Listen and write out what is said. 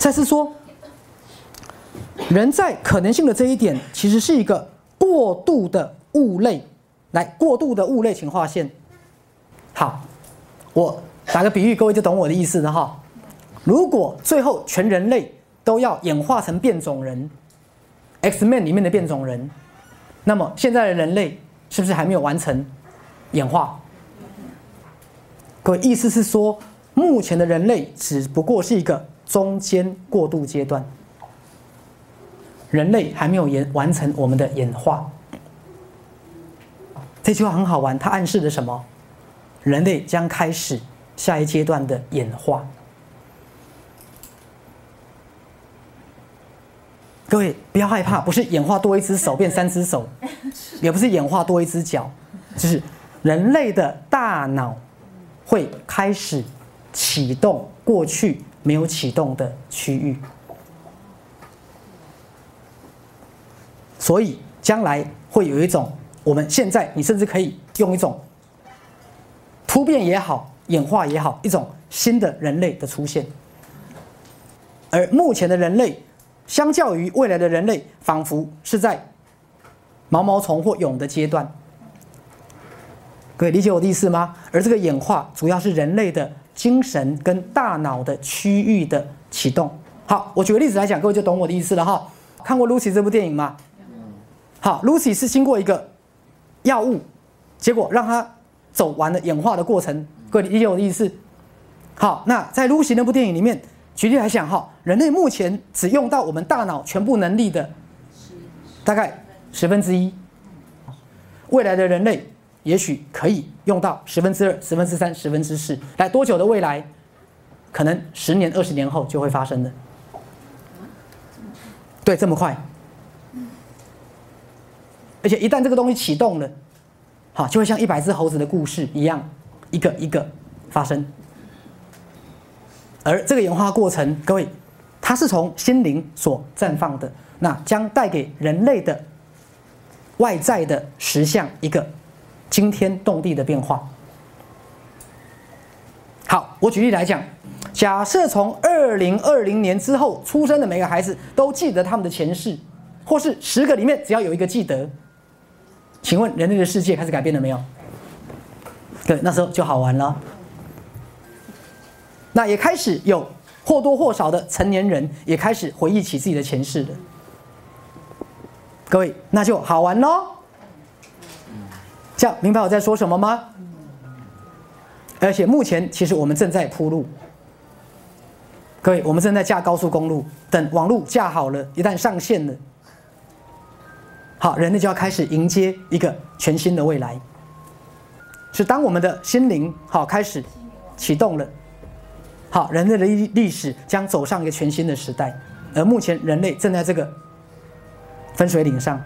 再是说，人在可能性的这一点，其实是一个过度的物类。来，过度的物类，请划线。好，我打个比喻，各位就懂我的意思了哈。如果最后全人类都要演化成变种人，X Man 里面的变种人，那么现在的人类是不是还没有完成演化？各位意思是说，目前的人类只不过是一个中间过渡阶段，人类还没有演完成我们的演化。这句话很好玩，它暗示着什么？人类将开始下一阶段的演化。各位不要害怕，不是演化多一只手变三只手，也不是演化多一只脚，就是人类的大脑会开始启动过去没有启动的区域，所以将来会有一种。我们现在，你甚至可以用一种突变也好、演化也好，一种新的人类的出现。而目前的人类，相较于未来的人类，仿佛是在毛毛虫或蛹的阶段。各位理解我的意思吗？而这个演化主要是人类的精神跟大脑的区域的启动。好，我举个例子来讲，各位就懂我的意思了哈。看过《Lucy》这部电影吗？好，《Lucy》是经过一个。药物，结果让它走完了演化的过程，各位理解我的意思？好，那在《Lucy》那部电影里面，举例来讲，哈，人类目前只用到我们大脑全部能力的大概十分之一，未来的人类也许可以用到十分之二、十分之三、十分之四，来多久的未来？可能十年、二十年后就会发生的。对，这么快。而且一旦这个东西启动了，好，就会像一百只猴子的故事一样，一个一个发生。而这个演化过程，各位，它是从心灵所绽放的，那将带给人类的外在的实相一个惊天动地的变化。好，我举例来讲，假设从二零二零年之后出生的每个孩子都记得他们的前世，或是十个里面只要有一个记得。请问人类的世界开始改变了没有？对，那时候就好玩了。那也开始有或多或少的成年人也开始回忆起自己的前世了。各位，那就好玩喽。这样明白我在说什么吗？而且目前其实我们正在铺路。各位，我们正在架高速公路，等网路架好了，一旦上线了。好，人类就要开始迎接一个全新的未来。是当我们的心灵好开始启动了，好，人类的历历史将走上一个全新的时代。而目前人类正在这个分水岭上。